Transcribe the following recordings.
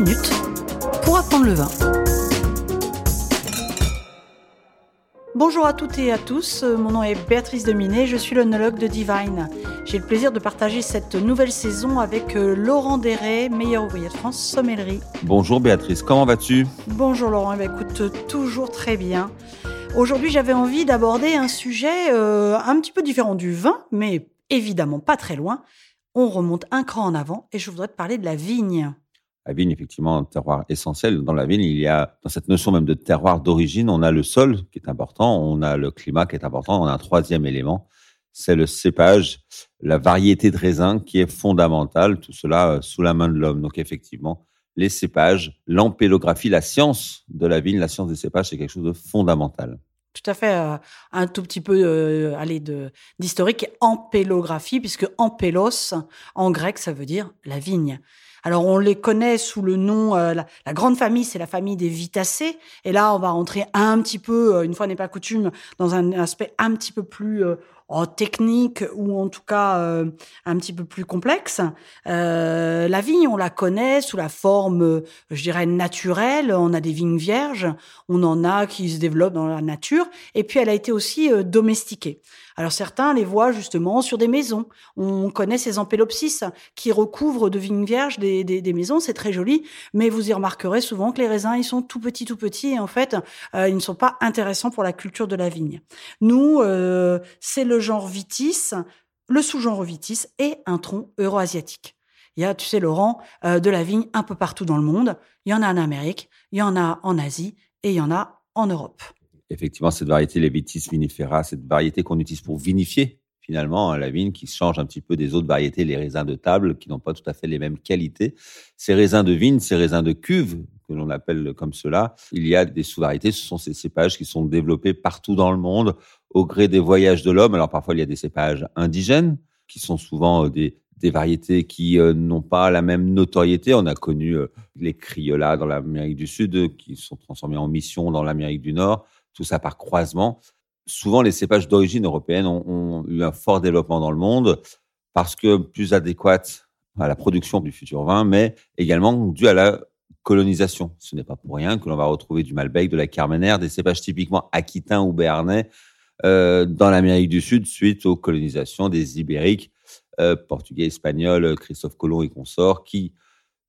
minutes pour apprendre le vin. Bonjour à toutes et à tous, mon nom est Béatrice Dominé, je suis l'onologue de Divine. J'ai le plaisir de partager cette nouvelle saison avec euh, Laurent Deret, meilleur ouvrier de France, sommellerie. Bonjour Béatrice, comment vas-tu? Bonjour Laurent, eh ben, écoute, toujours très bien. Aujourd'hui j'avais envie d'aborder un sujet euh, un petit peu différent du vin, mais évidemment pas très loin. On remonte un cran en avant et je voudrais te parler de la vigne. La vigne, effectivement, un terroir essentiel. Dans la vigne, il y a, dans cette notion même de terroir d'origine, on a le sol qui est important, on a le climat qui est important, on a un troisième élément, c'est le cépage, la variété de raisin qui est fondamentale, tout cela euh, sous la main de l'homme. Donc, effectivement, les cépages, l'empélographie, la science de la vigne, la science des cépages, c'est quelque chose de fondamental. Tout à fait, euh, un tout petit peu euh, allez, de d'historique, empélographie, puisque empélos, en grec, ça veut dire la vigne. Alors on les connaît sous le nom, euh, la, grande famille, c'est la famille des Vitacées. Et là, on va rentrer un petit peu, euh, une fois n'est pas coutume, dans un aspect un petit peu plus technique ou en tout cas un petit peu plus complexe. la vigne, on la connaît sous la forme, je dirais, naturelle. On a des vignes vierges, on en a qui se développent dans la nature. Et puis elle a été aussi domestiquée. Alors certains les voient justement sur des maisons. On connaît ces ampélopsis qui recouvrent de vignes vierges des, maisons, c'est très joli, mais vous y remarquerez souvent que les raisins, ils sont tout petits, tout petits, et en fait, euh, ils ne sont pas intéressants pour la culture de la vigne. Nous, euh, c'est le genre vitis, le sous-genre vitis et un tronc euro-asiatique. Il y a, tu sais, Laurent, euh, de la vigne un peu partout dans le monde. Il y en a en Amérique, il y en a en Asie et il y en a en Europe effectivement, cette variété, les Vitis vinifera, cette variété qu'on utilise pour vinifier finalement la vigne, qui change un petit peu des autres variétés, les raisins de table, qui n'ont pas tout à fait les mêmes qualités. Ces raisins de vigne, ces raisins de cuve, que l'on appelle comme cela, il y a des sous-variétés, ce sont ces cépages qui sont développés partout dans le monde au gré des voyages de l'homme. Alors parfois, il y a des cépages indigènes, qui sont souvent euh, des, des variétés qui euh, n'ont pas la même notoriété. On a connu euh, les criolas dans l'Amérique du Sud, qui sont transformés en mission dans l'Amérique du Nord tout ça par croisement. Souvent, les cépages d'origine européenne ont, eu un fort développement dans le monde parce que plus adéquates à la production du futur vin, mais également dû à la colonisation. Ce n'est pas pour rien que l'on va retrouver du Malbec, de la Carmenère, des cépages typiquement aquitains ou béarnais euh, dans l'Amérique du Sud suite aux colonisations des Ibériques, euh, portugais, espagnols, Christophe Colomb et consorts, qui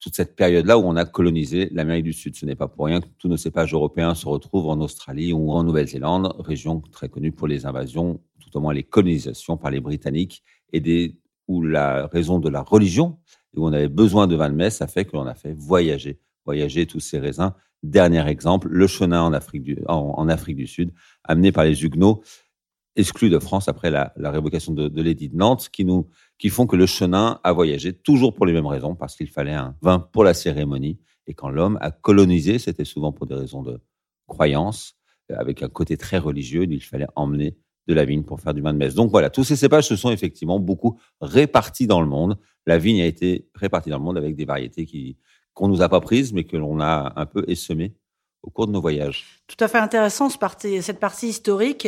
toute cette période-là où on a colonisé l'Amérique du Sud. Ce n'est pas pour rien que tous nos cépages européens se retrouvent en Australie ou en Nouvelle-Zélande, région très connue pour les invasions, tout au moins les colonisations par les Britanniques, et des, où la raison de la religion, où on avait besoin de vin de messe, a fait que l'on a fait voyager, voyager tous ces raisins. Dernier exemple, le chenin en Afrique du, Sud, amené par les Huguenots, exclus de France après la, révocation de l'édit de Nantes, qui nous qui font que le chenin a voyagé toujours pour les mêmes raisons, parce qu'il fallait un vin pour la cérémonie. Et quand l'homme a colonisé, c'était souvent pour des raisons de croyance, avec un côté très religieux, il fallait emmener de la vigne pour faire du vin de messe. Donc voilà, tous ces cépages se sont effectivement beaucoup répartis dans le monde. La vigne a été répartie dans le monde avec des variétés qui qu'on nous a pas prises, mais que l'on a un peu essemées au cours de nos voyages. Tout à fait intéressant cette partie historique.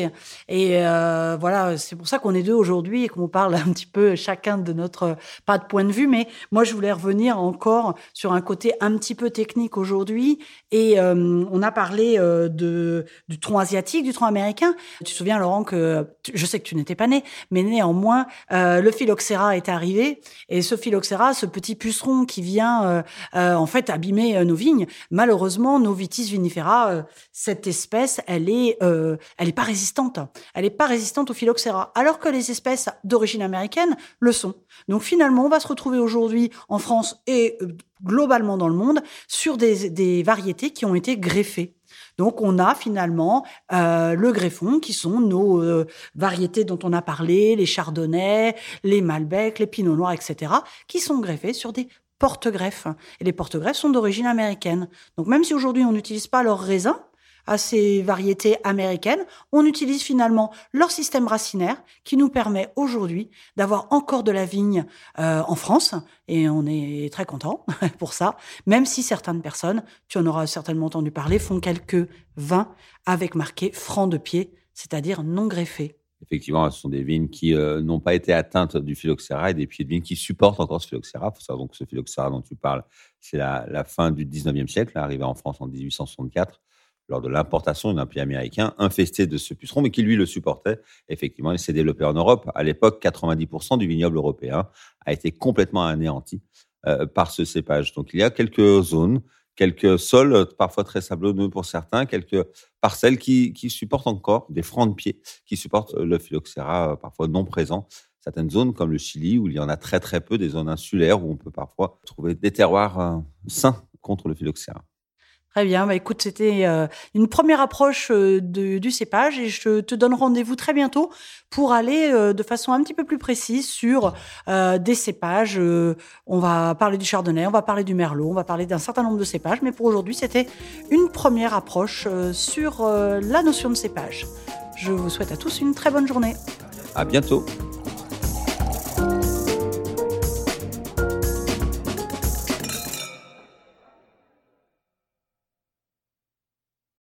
Et euh, voilà, c'est pour ça qu'on est deux aujourd'hui et qu'on parle un petit peu chacun de notre, pas de point de vue, mais moi je voulais revenir encore sur un côté un petit peu technique aujourd'hui. Et euh, on a parlé euh, de, du tronc asiatique, du tronc américain. Tu te souviens Laurent que, je sais que tu n'étais pas né, mais néanmoins, le phylloxéra est arrivé. Et ce phylloxéra, ce petit puceron qui vient en fait abîmer nos vignes, malheureusement, nos vitis vinifera, cette espèce, elle est, euh, elle est pas résistante. Elle est pas résistante au phylloxéra, alors que les espèces d'origine américaine le sont. Donc finalement, on va se retrouver aujourd'hui en France et euh, globalement dans le monde sur des, variétés qui ont été greffées. Donc on a finalement euh, le greffon, qui sont nos variétés dont on a parlé, les chardonnays, les malbecs, les pinots noirs, etc., qui sont greffés sur des porte-greffes. Et les porte-greffes sont d'origine américaine. Donc même si aujourd'hui on n'utilise pas leurs raisins, à ces variétés américaines, on utilise finalement leur système racinaire qui nous permet aujourd'hui d'avoir encore de la vigne euh, en France et on est très content pour ça, même si certaines personnes, tu en auras certainement entendu parler, font quelques vins avec marqué franc de pied, c'est-à-dire non greffé. Effectivement, ce sont des vignes qui n'ont pas été atteintes du phylloxéra et des pieds de vigne qui supportent encore ce phylloxéra. Il faut savoir donc que ce phylloxéra dont tu parles, c'est la, la, fin du 19e siècle, arrivé en France en 1864 lors de l'importation d'un pays américain infesté de ce puceron, mais qui lui le supportait. Effectivement, il s'est développé en Europe. À l'époque, 90% du vignoble européen a été complètement anéanti euh, par ce cépage. Donc il y a quelques zones, quelques sols, parfois très sablonneux pour certains, quelques parcelles qui, supportent encore des francs de pied, qui supportent le phylloxéra euh, parfois non présent. Certaines zones comme le Chili, où il y en a très très peu, des zones insulaires, où on peut parfois trouver des terroirs euh, sains contre le phylloxéra. Très bien. Bah, écoute, c'était euh, une première approche euh, du cépage et je te donne rendez-vous très bientôt pour aller euh, de façon un petit peu plus précise sur des cépages. on va parler du chardonnay, on va parler du merlot, on va parler d'un certain nombre de cépages. Mais pour aujourd'hui, c'était une première approche sur la notion de cépage. Je vous souhaite à tous une très bonne journée. À bientôt.